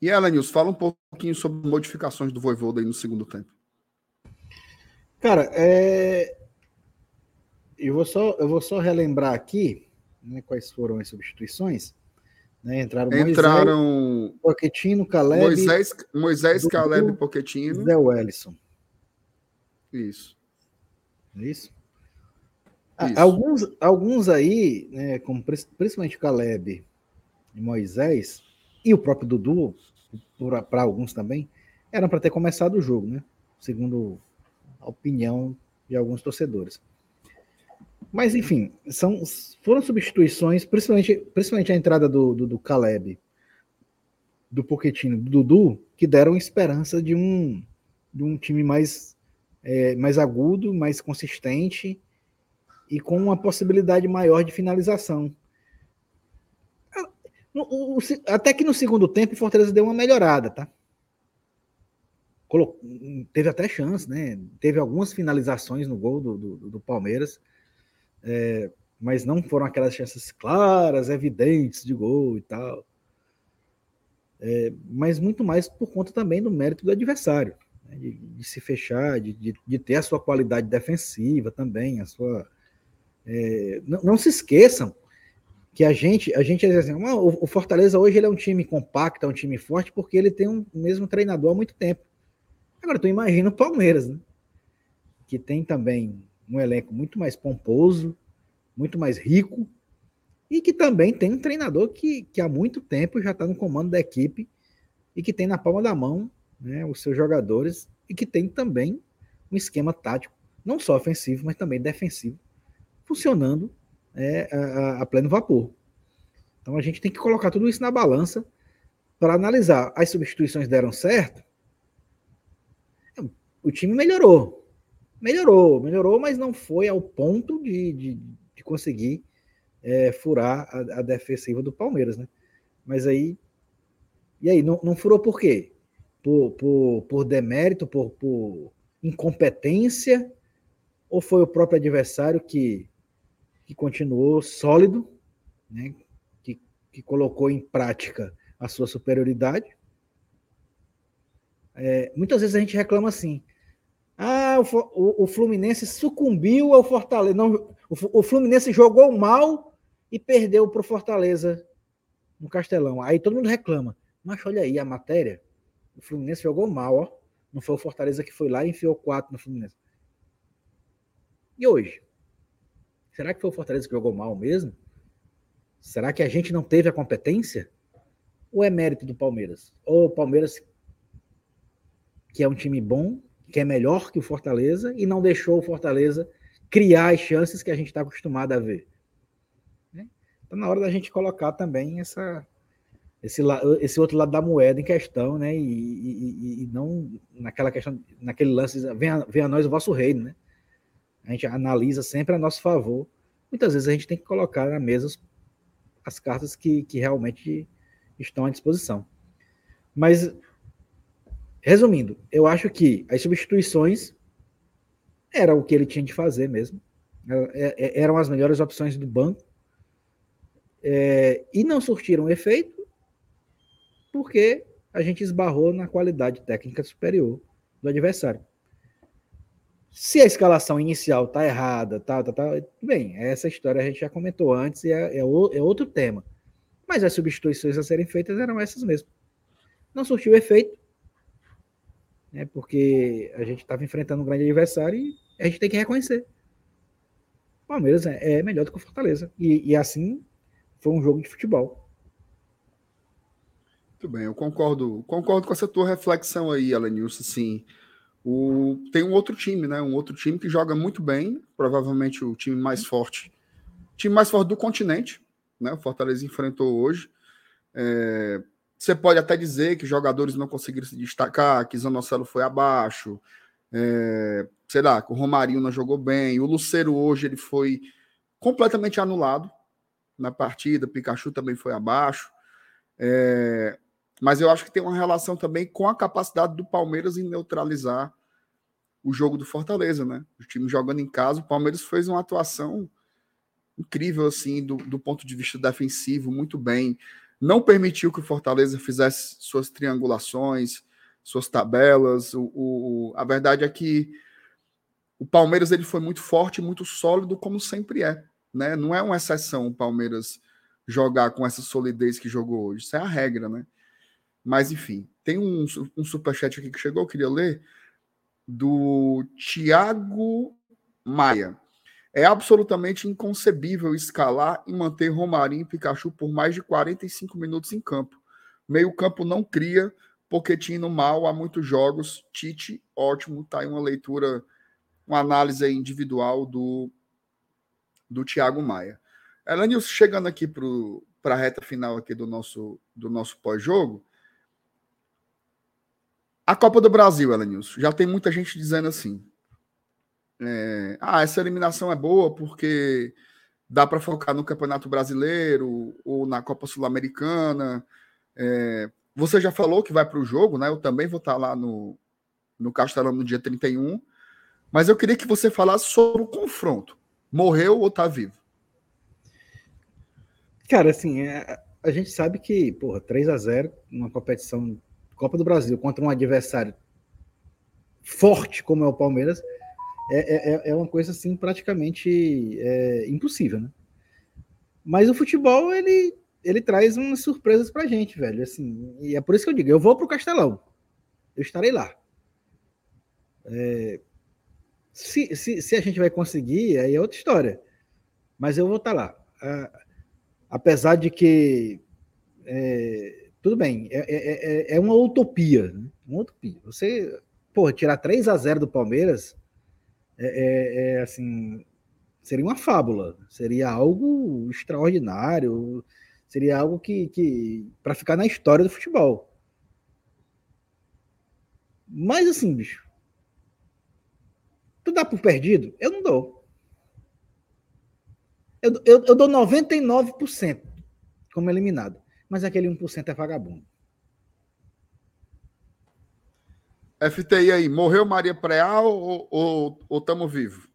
E Elenils, fala um pouquinho sobre modificações do Voivoda aí no segundo tempo. Cara, é... eu, vou só, eu vou só relembrar aqui né, quais foram as substituições. Né? Entraram, Entraram Poquetino, Caleb. Moisés, Moisés Dudu, Caleb, Poquetino. Zé Wellison. Isso. É isso? Isso. Alguns, alguns aí, né, como principalmente Caleb e Moisés, e o próprio Dudu, para alguns também, eram para ter começado o jogo, né? Segundo a opinião de alguns torcedores. Mas, enfim, são, foram substituições, principalmente, principalmente a entrada do, do, do Caleb, do Poquetino, do Dudu, que deram esperança de um, de um time mais, é, mais agudo, mais consistente e com uma possibilidade maior de finalização. Até que no segundo tempo o Fortaleza deu uma melhorada, tá? Teve até chance, né? Teve algumas finalizações no gol do, do, do Palmeiras, é, mas não foram aquelas chances claras, evidentes de gol e tal. É, mas muito mais por conta também do mérito do adversário, né? de, de, se fechar, de, de, de, ter a sua qualidade defensiva também, a sua. É, não, não se esqueçam que a gente, a gente assim, o Fortaleza hoje ele é um time compacto, é um time forte, porque ele tem um mesmo treinador há muito tempo. Agora, tu imagina o Palmeiras, né? Que tem também um elenco muito mais pomposo, muito mais rico, e que também tem um treinador que, que há muito tempo já está no comando da equipe e que tem na palma da mão né, os seus jogadores e que tem também um esquema tático, não só ofensivo, mas também defensivo, funcionando é, a, a pleno vapor. Então a gente tem que colocar tudo isso na balança para analisar. As substituições deram certo, o time melhorou. Melhorou, melhorou, mas não foi ao ponto de, de, de conseguir é, furar a, a, defensiva do Palmeiras, né? Mas aí. E aí, não, não furou por quê? Por, por, por demérito, por, por incompetência? Ou foi o próprio adversário que que continuou sólido, né, que, que colocou em prática a sua superioridade. É, muitas vezes a gente reclama assim: ah, o, o Fluminense sucumbiu ao Fortaleza. Não, o, o Fluminense jogou mal e perdeu para o Fortaleza no Castelão. Aí todo mundo reclama. Mas olha aí a matéria. O Fluminense jogou mal, ó. Não foi o Fortaleza que foi lá e enfiou quatro no Fluminense. E hoje? Será que foi o Fortaleza que jogou mal mesmo? Será que a gente não teve a competência? Ou é mérito do Palmeiras? Ou o Palmeiras, que é um time bom, que é melhor que o Fortaleza, e não deixou o Fortaleza criar as chances que a gente está acostumado a ver? Então, na hora da gente colocar também essa, esse, esse outro lado da moeda em questão, né? E, e, e não naquela questão, naquele lance, venha, venha a nós o vosso reino, né? A gente analisa sempre a nosso favor. Muitas vezes a gente tem que colocar na mesa as cartas que, que realmente estão à disposição. Mas, resumindo, eu acho que as substituições era o que ele tinha de fazer mesmo. É- é- Eram as melhores opções do banco. É, e não surtiram efeito porque a gente esbarrou na qualidade técnica superior do adversário. Se a escalação inicial tá errada, tá, tá, tá, bem, essa história a gente já comentou antes e é, é, o- é outro tema. Mas as substituições a serem feitas eram essas mesmo. Não surtiu efeito, né, porque a gente estava enfrentando um grande adversário e a gente tem que reconhecer. O Palmeiras é, é melhor do que o Fortaleza. E, e assim foi um jogo de futebol. Muito bem, eu concordo, concordo com essa tua reflexão aí, Alenilson. Sim, o, tem um outro time, né? Um outro time que joga muito bem, provavelmente o time mais forte, time mais forte do continente, né? O Fortaleza enfrentou hoje. É, você pode até dizer que jogadores não conseguiram se destacar, que Zanocelo foi abaixo, é, sei lá, que o Romarinho não jogou bem, o Lucero hoje ele foi completamente anulado na partida, Pikachu também foi abaixo. É, mas eu acho que tem uma relação também com a capacidade do Palmeiras em neutralizar o jogo do Fortaleza, né? O time jogando em casa, o Palmeiras fez uma atuação incrível, assim, do, do ponto de vista defensivo, muito bem. Não permitiu que o Fortaleza fizesse suas triangulações, suas tabelas. O, o- a verdade é que o Palmeiras ele foi muito forte, muito sólido, como sempre é. Né? Não é uma exceção o Palmeiras jogar com essa solidez que jogou hoje. Isso é a regra, né? Mas, enfim, tem um, um superchat aqui que chegou, eu queria ler, do Tiago Maia. É absolutamente inconcebível escalar e manter Romarinho e Pikachu por mais de 45 minutos em campo. Meio campo não cria, Poquetino mal há muitos jogos. Tite, ótimo, tá aí uma leitura, uma análise individual do, do Thiago Maia. Elanilson, chegando aqui para a reta final aqui do nosso, do nosso pós-jogo, a Copa do Brasil, Elenilson, já tem muita gente dizendo assim. é, ah, essa eliminação é boa porque dá para focar no Campeonato Brasileiro ou na Copa Sul-Americana. É, você já falou que vai para o jogo, né? Eu também vou estar lá no, no Castelão no dia 31. Mas eu queria que você falasse sobre o confronto. Morreu ou tá vivo? Cara, assim, é- a gente sabe que, porra, 3 a 0 numa competição Copa do Brasil contra um adversário forte como é o Palmeiras é, é, é uma coisa assim praticamente é, impossível, né? Mas o futebol ele ele traz umas surpresas pra gente, velho. Assim, e é por isso que eu digo, eu vou pro Castelão, eu estarei lá. É, se, se, se a gente vai conseguir, aí é outra história. Mas eu vou estar lá. Ah, apesar de que é, tudo bem, é, é, é- é uma utopia, né? uma utopia. Você, porra, tirar 3 a 0 do Palmeiras é, é- é, assim, seria uma fábula, seria algo extraordinário, seria algo que, que para ficar na história do futebol. Mas assim, bicho, tu dá por perdido? Eu não dou. Eu, eu, eu dou 99% como eliminado. Mas aquele 1% é vagabundo. FTI aí, morreu Maria Preal ou, ou, ou tamo vivo?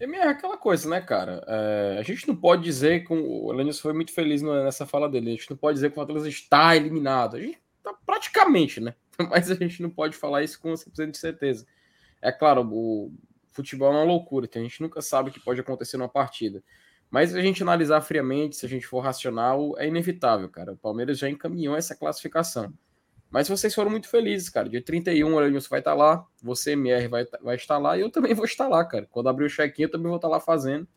É meio aquela coisa, né, cara? É, a gente não pode dizer que o Lenilson foi muito feliz nessa fala dele. A gente não pode dizer que o Fortaleza está eliminado. A gente tá praticamente, né? Mas a gente não pode falar isso com 100% de certeza. É claro, o futebol é uma loucura, então a gente nunca sabe o que pode acontecer numa partida. Mas se a gente analisar friamente, se a gente for racional, é inevitável, cara. O Palmeiras já encaminhou essa classificação. Mas vocês foram muito felizes, cara. Dia 31, o Elenilson vai estar lá, você, MR, vai, vai estar lá, e eu também vou estar lá, cara. Quando abrir o check-in, eu também vou estar lá fazendo,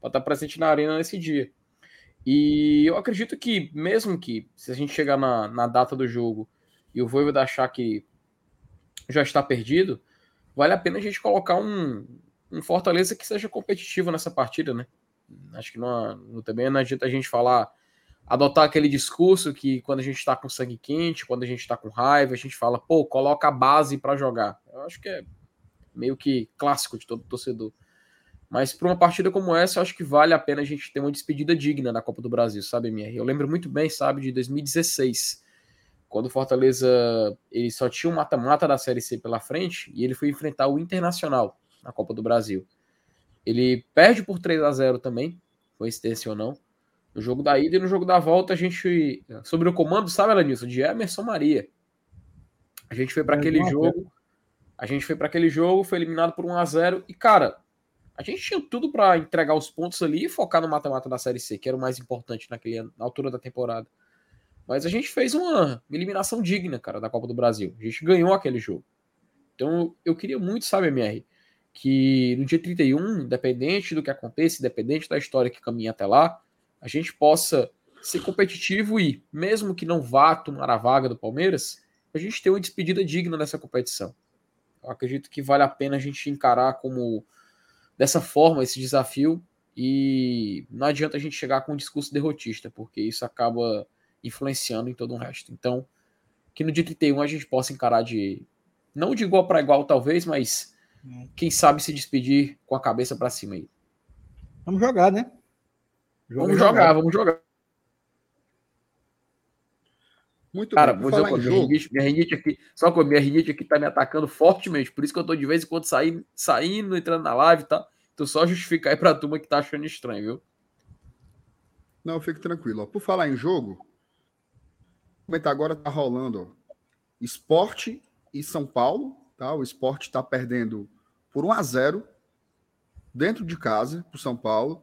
para estar presente na arena nesse dia. E eu acredito que, mesmo que, se a gente chegar na, na data do jogo e o Voivoda achar que já está perdido, vale a pena a gente colocar um, um Fortaleza que seja competitivo nessa partida, né? Acho que não, também não adianta a gente falar, adotar aquele discurso que quando a gente está com sangue quente, quando a gente está com raiva, a gente fala, pô, coloca a base para jogar. Eu acho que é, meio que clássico de todo torcedor. Mas para uma partida como essa, eu acho que vale a pena a gente ter uma despedida digna na Copa do Brasil, sabe, MR? Eu lembro muito bem, sabe, de 2016, quando o Fortaleza ele só tinha um mata-mata da Série C pela frente e ele foi enfrentar o Internacional na Copa do Brasil. Ele perde por 3 a 0 também, coincidência ou não. No jogo da ida e no jogo da volta, a gente. Sobre o comando, sabe, Elenilson? De Emerson Maria. A gente foi para aquele jogo. A gente foi para aquele jogo, foi eliminado por 1 a 0 e, cara, a gente tinha tudo para entregar os pontos ali e focar no mata-mata da Série C, que era o mais importante naquele, na altura da temporada. Mas a gente fez uma eliminação digna, cara, da Copa do Brasil. A gente ganhou aquele jogo. Então eu queria muito, sabe, MR, que no dia 31, independente do que aconteça, independente da história que caminha até lá, a gente possa ser competitivo e, mesmo que não vá tomar a vaga do Palmeiras, a gente ter uma despedida digna dessa competição. Eu acredito que vale a pena a gente encarar como dessa forma esse desafio e não adianta a gente chegar com um discurso derrotista, porque isso acaba influenciando em todo o resto. Então, que no dia 31 a gente possa encarar de. Não de igual para igual, talvez, mas. Quem sabe se despedir com a cabeça para cima aí. Vamos jogar, né? Jogo vamos jogar, jogar, vamos jogar. Muito Cara, bem. Cara, minha rinite, minha rinite aqui, só que minha rinite aqui tá me atacando fortemente, por isso que eu tô de vez em quando saindo, saindo entrando na live, tá? Então só justificar aí pra turma que tá achando estranho, viu? Não, fique tranquilo. Por falar em jogo, comentar agora tá rolando ó, Esporte e São Paulo, tá? O Esporte tá perdendo por 1 a 0 dentro de casa pro São Paulo.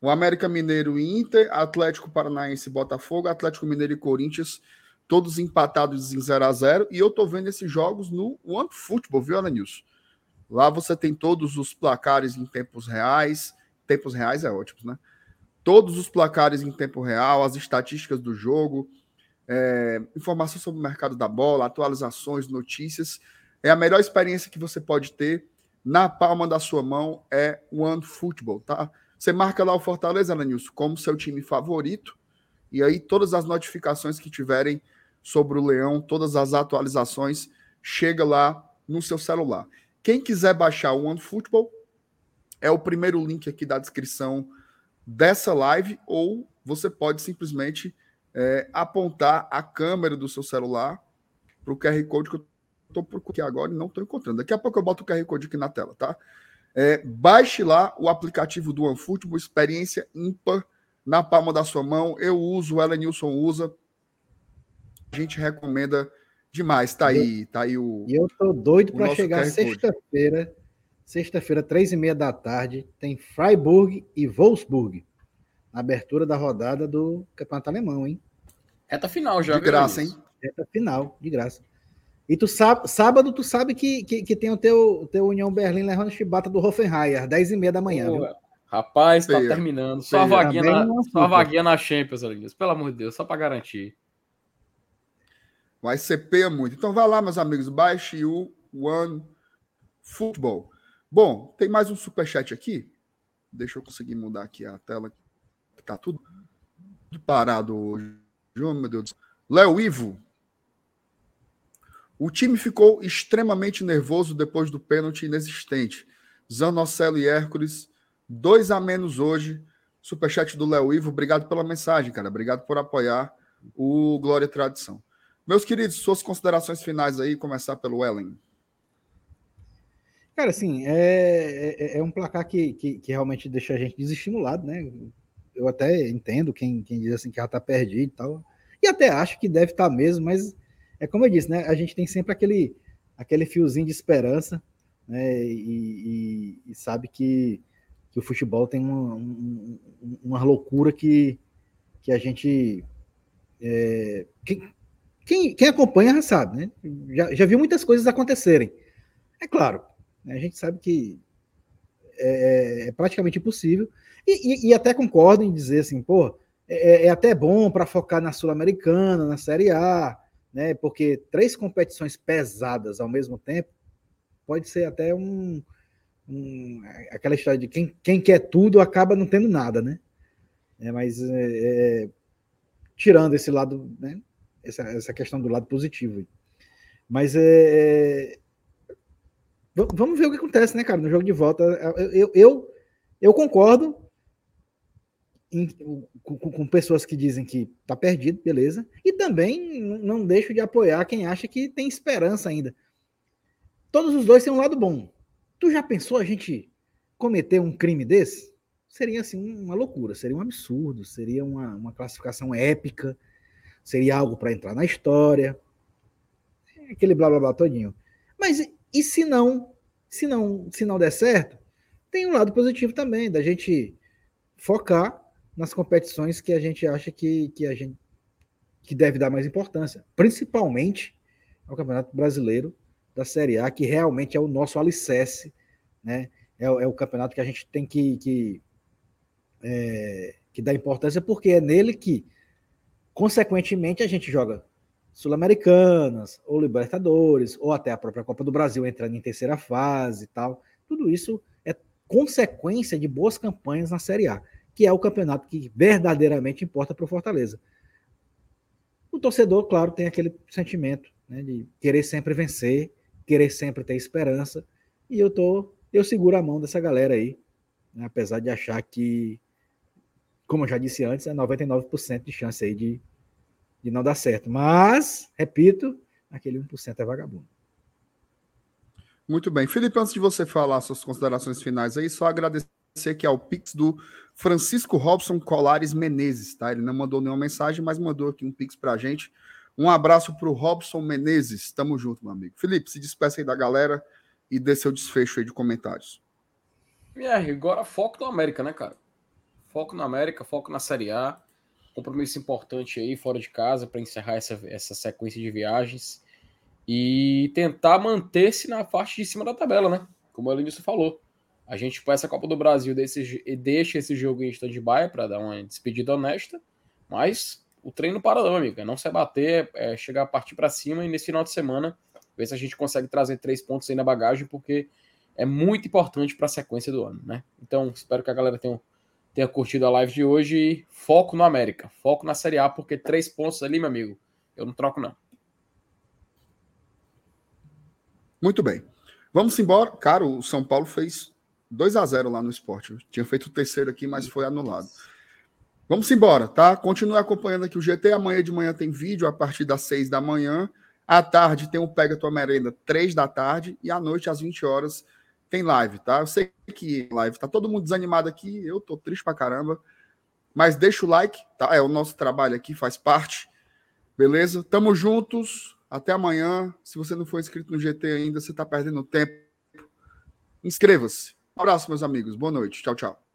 O América Mineiro e Inter, Atlético Paranaense Botafogo, Atlético Mineiro e Corinthians, todos empatados em 0 a 0 E eu tô vendo esses jogos no One Football, viu, Ananilson? Lá você tem todos os placares em tempos reais. Tempos reais é ótimo, né? Todos os placares em tempo real, as estatísticas do jogo, é, informação sobre o mercado da bola, atualizações, notícias. É a melhor experiência que você pode ter na palma da sua mão é One Football, tá? Você marca lá o Fortaleza, Ananilson, como seu time favorito, e aí todas as notificações que tiverem sobre o Leão, todas as atualizações, chega lá no seu celular. Quem quiser baixar o One Football, é o primeiro link aqui da descrição dessa live, ou você pode simplesmente é, apontar a câmera do seu celular para o QR Code que eu estou procurando agora e não estou encontrando. Daqui a pouco eu boto o QR Code aqui na tela, tá? É, baixe lá o aplicativo do OneFootball, experiência ímpar na palma da sua mão. Eu uso, o Elenilson usa. A gente recomenda demais. Tá aí, tá aí o. E eu tô doido para chegar sexta-feira, sexta-feira, três e meia da tarde, tem Freiburg e Wolfsburg. Na abertura da rodada do Campeonato Alemão, hein? Reta final já. De graça, hein? Reta final, de graça. E tu sabe, sábado tu sabe que, que, que tem o teu, o teu União Berlim levando chibata do Hoffenheim, às 10 e meia da manhã. Pô, rapaz, tá Feia. terminando. Só a vaguinha, na, só a vaguinha na Champions, Alinhos. Pelo amor de Deus, só para garantir. Vai ser peia muito. Então vai lá, meus amigos, baixe o One Football. Bom, tem mais um superchat aqui. Deixa eu conseguir mudar aqui a tela. Tá tudo parado hoje. Meu Deus. Léo Ivo, o time ficou extremamente nervoso depois do pênalti inexistente. Zanocelo e Hércules, dois a menos hoje. Superchat do Léo Ivo, obrigado pela mensagem, cara. Obrigado por apoiar o Glória e Tradição. Meus queridos, suas considerações finais aí, começar pelo Ellen. Cara, assim, é, é, é um placar que, que, que, realmente deixa a gente desestimulado, né? Eu até entendo quem, quem diz assim que já tá perdido e tal. E até acho que deve estar tá mesmo, mas é como eu disse, né? A gente tem sempre aquele, aquele fiozinho de esperança, né? E, e, e sabe que, que o futebol tem uma, uma, uma loucura que, que a gente. É, quem, quem, quem, acompanha já sabe, né? Já, já viu muitas coisas acontecerem. É claro, né? a gente sabe que é, é praticamente impossível. E, e, e, até concordo em dizer assim, pô, é, é até bom para focar na Sul-Americana, na Série A, né? Porque três competições pesadas ao mesmo tempo pode ser até um, um aquela história de quem, quem quer tudo acaba não tendo nada, né? É, mas é, é, tirando esse lado, né? Essa, essa questão do lado positivo. Mas é, vamos ver o que acontece, né, cara? No jogo de volta, eu, eu, eu, eu concordo em, com, com, pessoas que dizem que tá perdido, beleza. E também não deixo de apoiar quem acha que tem esperança ainda. Todos os dois têm um lado bom. Tu já pensou a gente cometer um crime desse? Seria assim uma loucura, seria um absurdo, seria uma, uma classificação épica, seria algo para entrar na história. Aquele blá blá blá todinho. Mas e se não, se não, se não der certo, tem um lado positivo também da gente focar nas competições que a gente acha que, que a gente que deve dar mais importância, principalmente ao Campeonato Brasileiro da Série A, que realmente é o nosso alicerce, né? É, é o campeonato que a gente tem que, que, é, que dar importância, porque é nele que, consequentemente, a gente joga Sul-Americanas, ou Libertadores, ou até a própria Copa do Brasil entrando em terceira fase e tal. Tudo isso é consequência de boas campanhas na Série A, que é o campeonato que verdadeiramente importa para o Fortaleza. O torcedor, claro, tem aquele sentimento né, de querer sempre vencer, querer sempre ter esperança, e eu tô, eu seguro a mão dessa galera aí, né, apesar de achar que, como eu já disse antes, é 99% de chance aí de de não dar certo. Mas, repito, aquele 1% é vagabundo. Muito bem. Felipe, antes de você falar suas considerações finais aí, só agradecer aqui ao Pix do Francisco Robson Colares Menezes, tá? Ele não mandou nenhuma mensagem, mas mandou aqui um Pix pra gente. Um abraço pro Robson Menezes. Tamo junto, meu amigo. Felipe, se despeça aí da galera e dê seu desfecho aí de comentários. É, agora foco no América, né, cara? Foco na América, foco na Série A compromisso importante aí fora de casa para encerrar essa, essa sequência de viagens e tentar manter-se na parte de cima da tabela, né? Como o Elenilson falou. A gente para essa Copa do Brasil desse, deixa esse jogo em stand-by para dar uma despedida honesta, mas o treino para não, amiga. Não se abater, é chegar a partir para cima e nesse final de semana ver se a gente consegue trazer três pontos aí na bagagem, porque é muito importante para a sequência do ano, né? Então, espero que a galera tenha tenha curtido a live de hoje. Foco no América, foco na Série A, porque três pontos ali, meu amigo, eu não troco, não. Muito bem. Vamos embora. Cara, o São Paulo fez 2 a 0 lá no esporte. tinha feito o terceiro aqui, mas foi anulado. Vamos embora, tá? Continue acompanhando aqui o GT. Amanhã de manhã tem vídeo a partir das 6 da manhã. À tarde tem o Pega Tua Merenda, 3 da tarde. E à noite, às 20 horas, tem live, tá? Eu sei que live tá todo mundo desanimado aqui, eu tô triste pra caramba. Mas deixa o like, tá? É o nosso trabalho aqui, faz parte. Beleza? Tamo juntos. Até amanhã. Se você não for inscrito no GT ainda, você tá perdendo tempo. Inscreva-se. Abraço, meus amigos. Boa noite. Tchau, tchau.